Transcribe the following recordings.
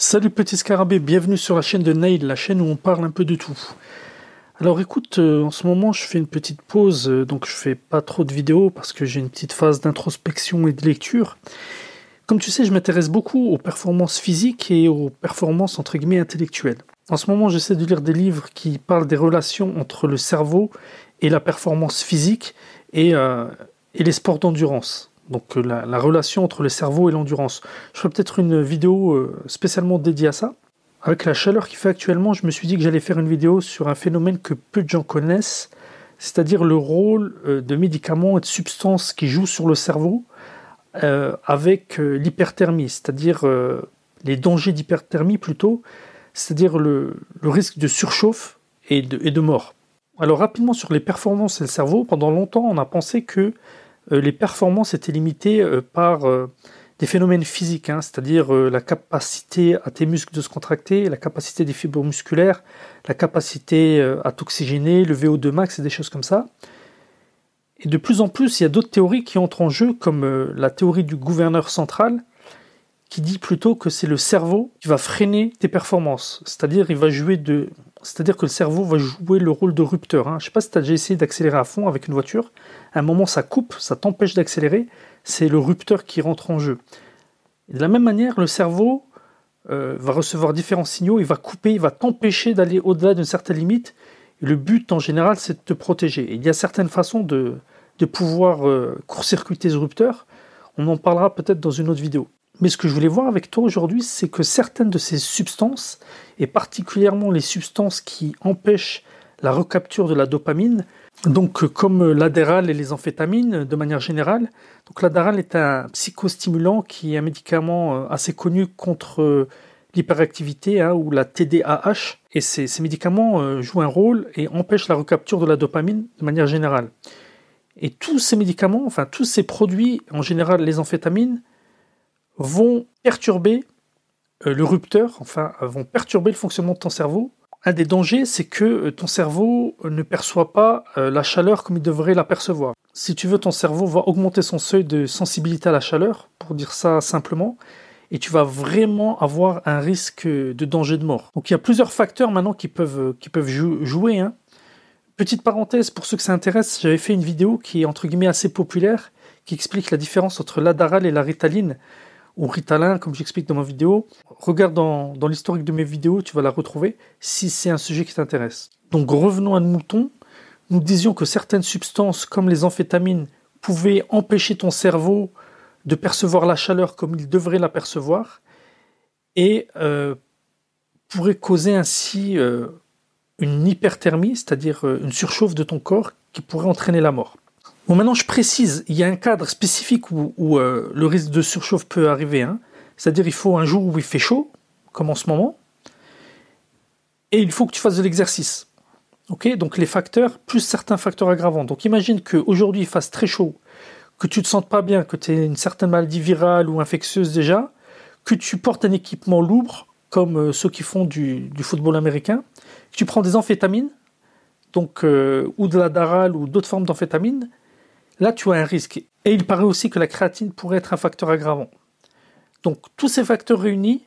Salut petit scarabée, bienvenue sur la chaîne de Nail, la chaîne où on parle un peu de tout. Alors écoute, euh, en ce moment je fais une petite pause, euh, donc je fais pas trop de vidéos parce que j'ai une petite phase d'introspection et de lecture. Comme tu sais, je m'intéresse beaucoup aux performances physiques et aux performances entre guillemets intellectuelles. En ce moment, j'essaie de lire des livres qui parlent des relations entre le cerveau et la performance physique et, euh, et les sports d'endurance donc euh, la, relation entre le cerveau et l'endurance. Je ferai peut-être une vidéo euh, spécialement dédiée à ça. Avec la chaleur qu'il fait actuellement, je me suis dit que j'allais faire une vidéo sur un phénomène que peu de gens connaissent, c'est-à-dire le rôle euh, de médicaments et de substances qui jouent sur le cerveau avec l'hyperthermie, c'est-à-dire les dangers d'hyperthermie plutôt, c'est-à-dire le, risque de surchauffe et de, mort. Alors rapidement sur les performances et le cerveau, pendant longtemps on a pensé que les performances étaient limitées euh, par euh, des phénomènes physiques, hein, c'est-à-dire la capacité à tes muscles de se contracter, la capacité des fibres musculaires, la capacité à t'oxygéner, le VO2 max et des choses comme ça. Et de plus en plus, il y a d'autres théories qui entrent en jeu, comme la théorie du gouverneur central, qui dit plutôt que c'est le cerveau qui va freiner tes performances. C'est-à-dire, il va jouer de, c'est-à-dire que le cerveau va jouer le rôle de rupteur. Hein. Je ne sais pas si tu as déjà essayé d'accélérer à fond avec une voiture. À un moment, ça coupe, ça t'empêche d'accélérer. C'est le rupteur qui rentre en jeu. de la même manière, le cerveau euh, va recevoir différents signaux. Il va couper, il va t'empêcher d'aller au-delà d'une certaine limite. le but, en général, c'est de te protéger. il y a certaines façons de, pouvoir euh, court-circuiter ce rupteur. On en parlera peut-être dans une autre vidéo. Mais ce que je voulais voir avec toi aujourd'hui, c'est que certaines de ces substances, et particulièrement les substances qui empêchent la recapture de la dopamine, donc comme l'adéral et les amphétamines de manière générale. Donc l'adéral est un psychostimulant qui est un médicament euh, assez connu contre euh, l'hyperactivité hein, ou la TDAH. Et ces, ces, médicaments euh, jouent un rôle et empêchent la recapture de la dopamine de manière générale. Et tous ces médicaments, enfin tous ces produits, en général les amphétamines, vont perturber euh, le rupteur, enfin, vont perturber le fonctionnement de ton cerveau. Un des dangers, c'est que euh, ton cerveau ne perçoit pas euh, la chaleur comme il devrait la percevoir. Si tu veux, ton cerveau va augmenter son seuil de sensibilité à la chaleur, pour dire ça simplement, et tu vas vraiment avoir un risque de danger de mort. Donc il y a plusieurs facteurs maintenant qui peuvent, qui peuvent jouer. Hein. Petite parenthèse, pour ceux que ça intéresse, j'avais fait une vidéo qui est entre guillemets assez populaire, qui explique la différence entre l'adaral et la ritaline ou Ritalin, comme j'explique dans ma vidéo. Regarde dans, l'historique de mes vidéos, tu vas la retrouver si c'est un sujet qui t'intéresse. Donc revenons à nos moutons. Nous disions que certaines substances comme les amphétamines pouvaient empêcher ton cerveau de percevoir la chaleur comme il devrait la percevoir et euh, pourraient causer ainsi euh, une hyperthermie, c'est-à-dire euh, une surchauffe de ton corps qui pourrait entraîner la mort. Bon, maintenant, je précise, il y a un cadre spécifique où, euh, le risque de surchauffe peut arriver. Hein. C'est-à-dire, il faut un jour où il fait chaud, comme en ce moment, et il faut que tu fasses de l'exercice. Ok? Donc, les facteurs, plus certains facteurs aggravants. Donc, imagine qu'aujourd'hui, il fasse très chaud, que tu ne te sentes pas bien, que tu aies une certaine maladie virale ou infectieuse déjà, que tu portes un équipement lourd, comme euh, ceux qui font du, football américain, que tu prends des amphétamines, donc, euh, ou de la daral ou d'autres formes d'amphétamines, là tu as un risque. Et il paraît aussi que la créatine pourrait être un facteur aggravant. Donc tous ces facteurs réunis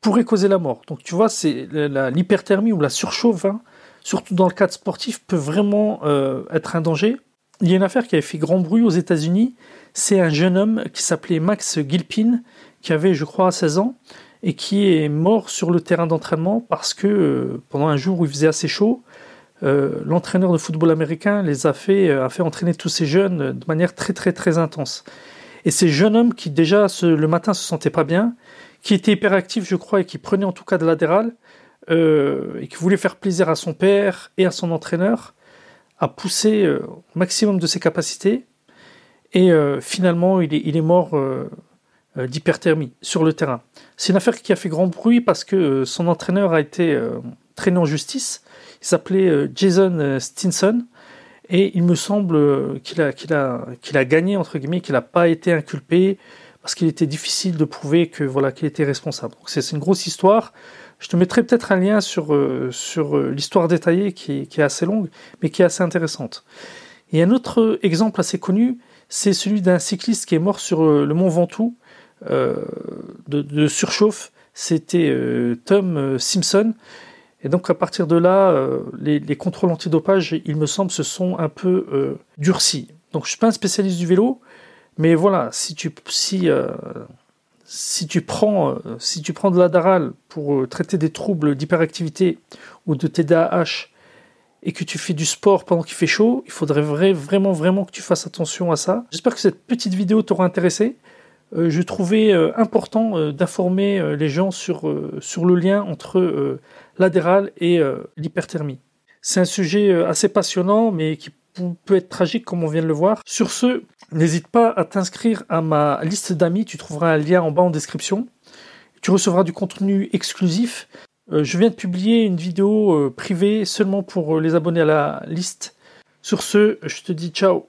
pourraient causer la mort. Donc tu vois, c'est l'hyperthermie ou la surchauffe, hein, surtout dans le cadre sportif, peut vraiment euh, être un danger. Il y a une affaire qui avait fait grand bruit aux États-Unis. C'est un jeune homme qui s'appelait Max Gilpin, qui avait, je crois, 16 ans, et qui est mort sur le terrain d'entraînement parce que euh, pendant un jour où il faisait assez chaud, euh, l'entraîneur de football américain les a fait, euh, a fait entraîner tous ces jeunes de manière très très très intense. Et ces jeunes hommes qui déjà le matin se sentaient pas bien, qui étaient hyperactifs je crois et qui prenaient en tout cas de l'adéral, euh, et qui voulaient faire plaisir à son père et à son entraîneur, a poussé au maximum de ses capacités. Et finalement, il est mort d'hyperthermie sur le terrain. C'est une affaire qui a fait grand bruit parce que son entraîneur a été traîné en justice il s'appelait euh, Jason euh, Stinson. Et il me semble euh, qu'il a, qu'il a, gagné, entre guillemets, qu'il n'a pas été inculpé parce qu'il était difficile de prouver que voilà qu'il était responsable. C'est, une grosse histoire. Je te mettrai peut-être un lien sur, l'histoire détaillée qui, est assez longue, mais qui est assez intéressante. Et un autre exemple assez connu, c'est celui d'un cycliste qui est mort sur le mont Ventoux de surchauffe c'était Tom Simpson. Et donc à partir de là, les, les, contrôles antidopage, il me semble, se sont un peu durcis. Donc je suis pas un spécialiste du vélo, mais voilà, si tu si si tu prends si tu prends de l'adaral pour traiter des troubles d'hyperactivité ou de TDAH et que tu fais du sport pendant qu'il fait chaud, il faudrait vraiment, vraiment que tu fasses attention à ça. J'espère que cette petite vidéo t'aura intéressé. Euh, je trouvais euh, important euh, d'informer les gens sur, le lien entre l'adéral et l'hyperthermie. C'est un sujet assez passionnant, mais qui peut être tragique comme on vient de le voir. Sur ce, n'hésite pas à t'inscrire à ma liste d'amis, tu trouveras un lien en bas en description. Tu recevras du contenu exclusif je viens de publier une vidéo privée seulement pour les abonnés à la liste. Sur ce, je te dis ciao